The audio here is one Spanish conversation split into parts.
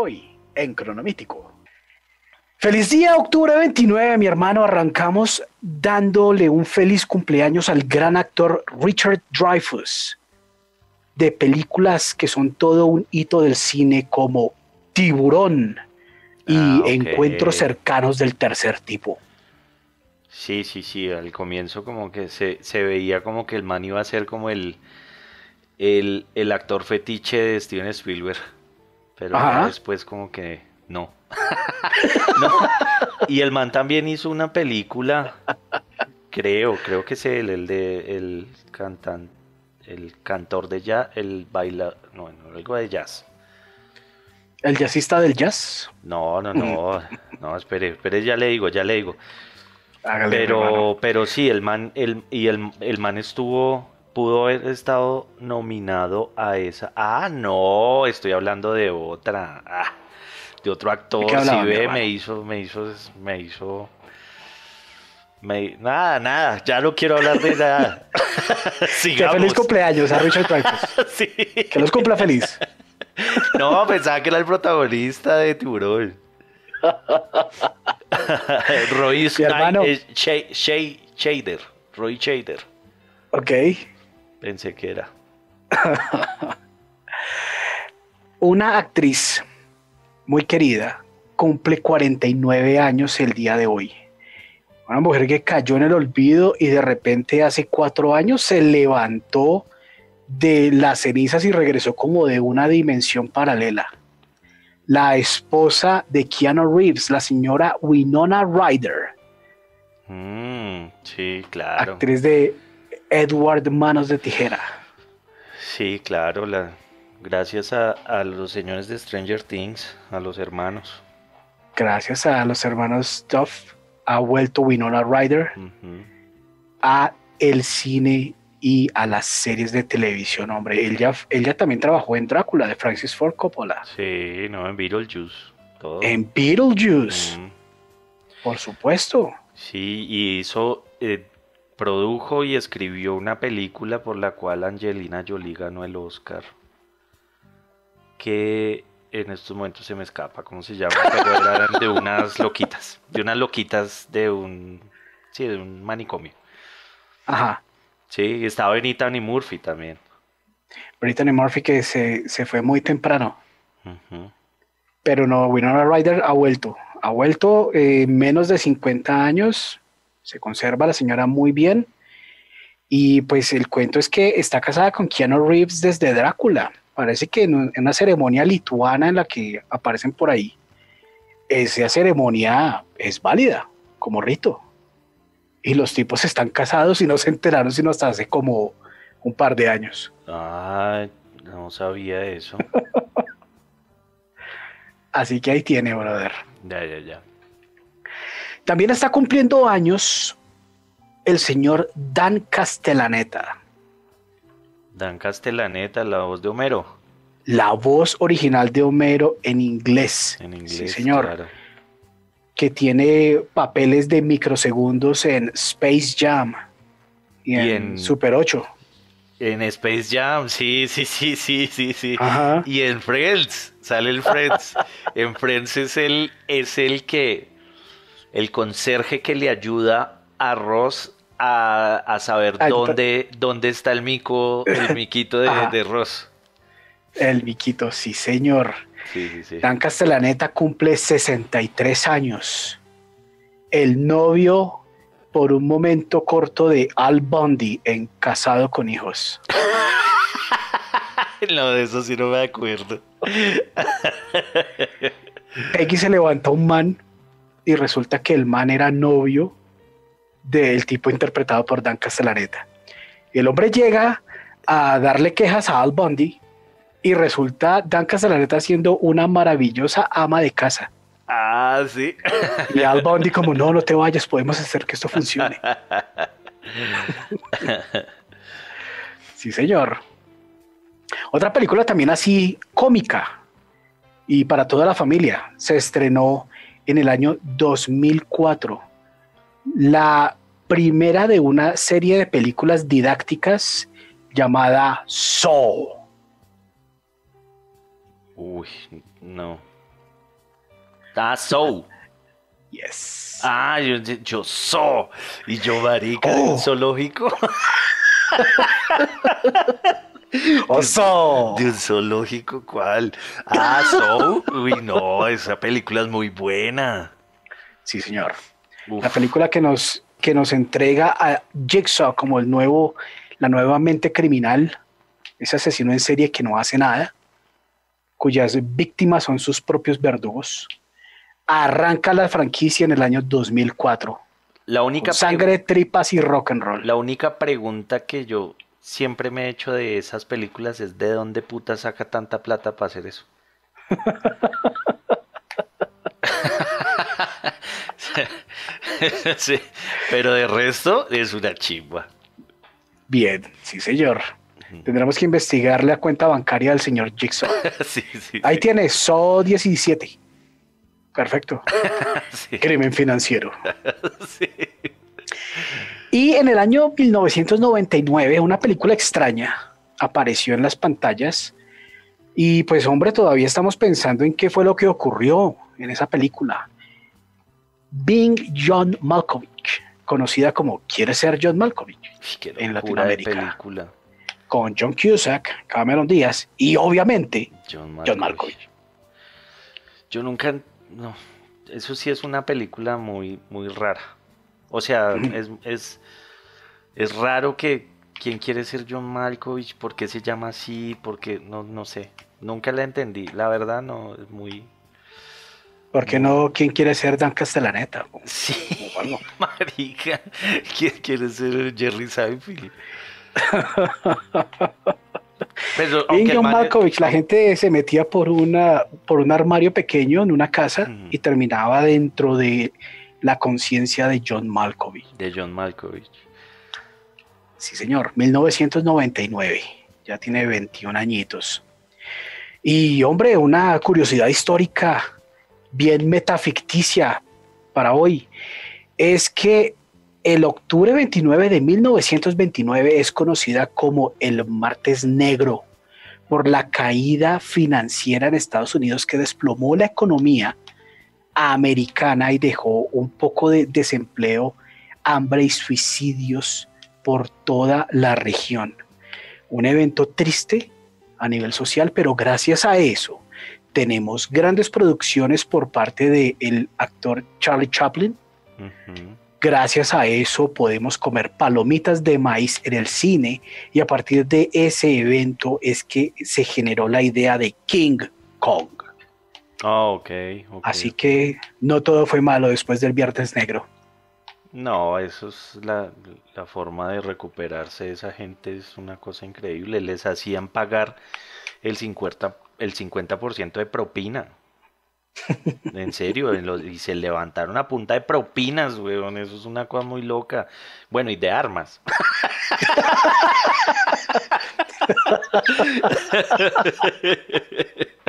hoy en Cronomítico. Feliz día, octubre 29, mi hermano. Arrancamos dándole un feliz cumpleaños al gran actor Richard Dreyfuss, de películas que son todo un hito del cine como Tiburón y Ah. Encuentros cercanos del tercer tipo. Sí, sí, sí, al comienzo como que se, se veía como que el man iba a ser como el, el, el actor fetiche de Steven Spielberg, pero Ajá. después como que no. No. Y el man también hizo una película, creo, creo que es él, el de el cantan, el cantor de jazz, el baila, no, no, algo de jazz. El jazzista del jazz. No, no, no, no, espere, espere, ya le digo, ya le digo. Hágale. Pero, pero sí, el man, el, y el, el man estuvo, pudo haber estado nominado a esa. Ah, no, estoy hablando de otra, ah, de otro actor. Si ve, me hizo, me hizo, me hizo. me- nada, nada, ya no quiero hablar de nada. Que feliz cumpleaños a Richard Dreyfuss. Sí. Que los cumpla feliz. No, pensaba que era el protagonista de Tiburón. Roy Mi hermano. Sky- eh, Shay- Shay- Shader. Roy Shader. Ok. Pensé que era. Una actriz muy querida cumple 49 años el día de hoy. Una mujer que cayó en el olvido y de repente hace cuatro años se levantó de las cenizas y regresó como de una dimensión paralela. La esposa de Keanu Reeves, la señora Winona Ryder, Mm, sí, claro. actriz de Edward Manos de Tijera. Sí, claro. La... Gracias a, a los señores de Stranger Things, a los hermanos. Gracias a los hermanos Duff, ha vuelto Winona Ryder Ujú. a el cine y a las series de televisión, hombre. Ella, ella también trabajó en Drácula de Francis Ford Coppola, Sí, no, en Beetlejuice. Todo. en Beetlejuice, por supuesto. Sí, y hizo, eh, produjo y escribió una película por la cual Angelina Jolie ganó el Oscar. Que en estos momentos se me escapa cómo se llama, pero eran de unas loquitas, de unas loquitas de un, sí, de un manicomio. Ajá. Sí, estaba Benita y Murphy también. Brittany Murphy que se, se fue muy temprano, pero no, Winona Ryder ha vuelto. Ha vuelto eh, menos de 50 años, se conserva la señora muy bien. Y pues el cuento es que está casada con Keanu Reeves desde Drácula. Parece que en, un- en una ceremonia lituana en la que aparecen por ahí, esa ceremonia es válida como rito. Y los tipos están casados y no se enteraron sino hasta hace como un par de años. Ah, no sabía eso. Así que ahí tiene, brother. Ya, ya, ya. También está cumpliendo años el señor Dan Castellaneta, Dan Castellaneta, la voz de Homero. la voz original de Homero en inglés. En inglés. sí, señor. claro. Que tiene papeles de microsegundos en Space Jam y, Y en, en- Super 8. En Space Jam, sí, sí, sí, sí, sí, sí. Ajá. Y en Friends, sale el Friends. en Friends es el, es el que, el conserje que le ayuda a Ross a, a saber Ay, dónde, dónde está el mico, el miquito de, de Ross. El Viquito, sí, señor. Sí, sí, sí. Dan Castellaneta cumple 63 años. El novio por un momento corto de Al Bundy en Casado con Hijos. No, de eso sí no me acuerdo. Peggy se levanta un man y resulta que el man era novio del tipo interpretado por Dan Castellaneta. El hombre llega a darle quejas a Al Bundy y resulta Dan Castellaneta siendo una maravillosa ama de casa. Ah, sí. Y Al Bundy como, no, no te vayas, podemos hacer que esto funcione. Sí, señor. Otra película también así cómica y para toda la familia se estrenó en el año 2004. La primera de una serie de películas didácticas llamada Soul. Uy, no. Ah, So. Yes. Ah, yo, yo So. Y yo, marica, Oh. zoológico. ¡Oso! ¿De un zoológico cuál? Ah, So. Uy, no, esa película es muy buena. Sí, señor. Uf, La película que nos, que nos entrega a Jigsaw como el nuevo, la nueva mente criminal, ese asesino en serie que no hace nada, cuyas víctimas son sus propios verdugos. Arranca la franquicia en el año 2004. la única sangre, tripas y rock and roll. La única pregunta que yo siempre me he hecho de esas películas es de dónde puta saca tanta plata para hacer eso. sí, pero de resto es una chimba. Bien, sí, señor. Tendremos que investigar la cuenta bancaria del señor Jigsaw. sí, sí, Ahí sí, tiene, SO 17. Perfecto. Crimen financiero. Y en el año 1999, una película extraña apareció en las pantallas. Y pues, hombre, todavía estamos pensando en qué fue lo que ocurrió en esa película. Bing John Malkovich, conocida como Quiere ser John Malkovich, qué En Latinoamérica. con John Cusack, Cameron Díaz y obviamente John John Malkovich. Malkovich. Yo nunca, no, eso sí es una película muy, muy rara. O sea, es, es, es raro que quién quiere ser John Malkovich, por qué se llama así, porque no, no sé, nunca la entendí. La verdad no, es muy, ¿Por qué no? ¿Quién quiere ser Dan Castellaneta? sí, marica, ¿quién quiere ser Jerry Seinfeld? Pero, el John Malkovich, la gente se metía por, una, por un armario pequeño en una casa y terminaba dentro de la conciencia de John Malkovich. De John Malkovich. Sí, señor, 1999. Ya tiene 21 añitos. Y, hombre, una curiosidad histórica bien metaficticia para hoy es que el octubre 29 de 1929 es conocida como el Martes Negro por la caída financiera en Estados Unidos que desplomó la economía americana y dejó un poco de desempleo, hambre y suicidios por toda la región. Un evento triste a nivel social, pero gracias a eso tenemos grandes producciones por parte del actor Charlie Chaplin. Gracias a eso podemos comer palomitas de maíz en el cine y a partir de ese evento es que se generó la idea de King Kong. Ah, ok, ok. Así que no todo fue malo después del Viernes Negro. No, eso es la, la forma de recuperarse de esa gente, es una cosa increíble. Les hacían pagar el 50%, el 50% de propina. En serio, en los- y se levantaron a punta de propinas, weón. Eso es una cosa muy loca. Bueno, y de armas.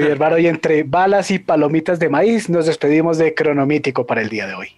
Mi hermano, y entre balas y palomitas de maíz nos despedimos de Cronomítico para el día de hoy.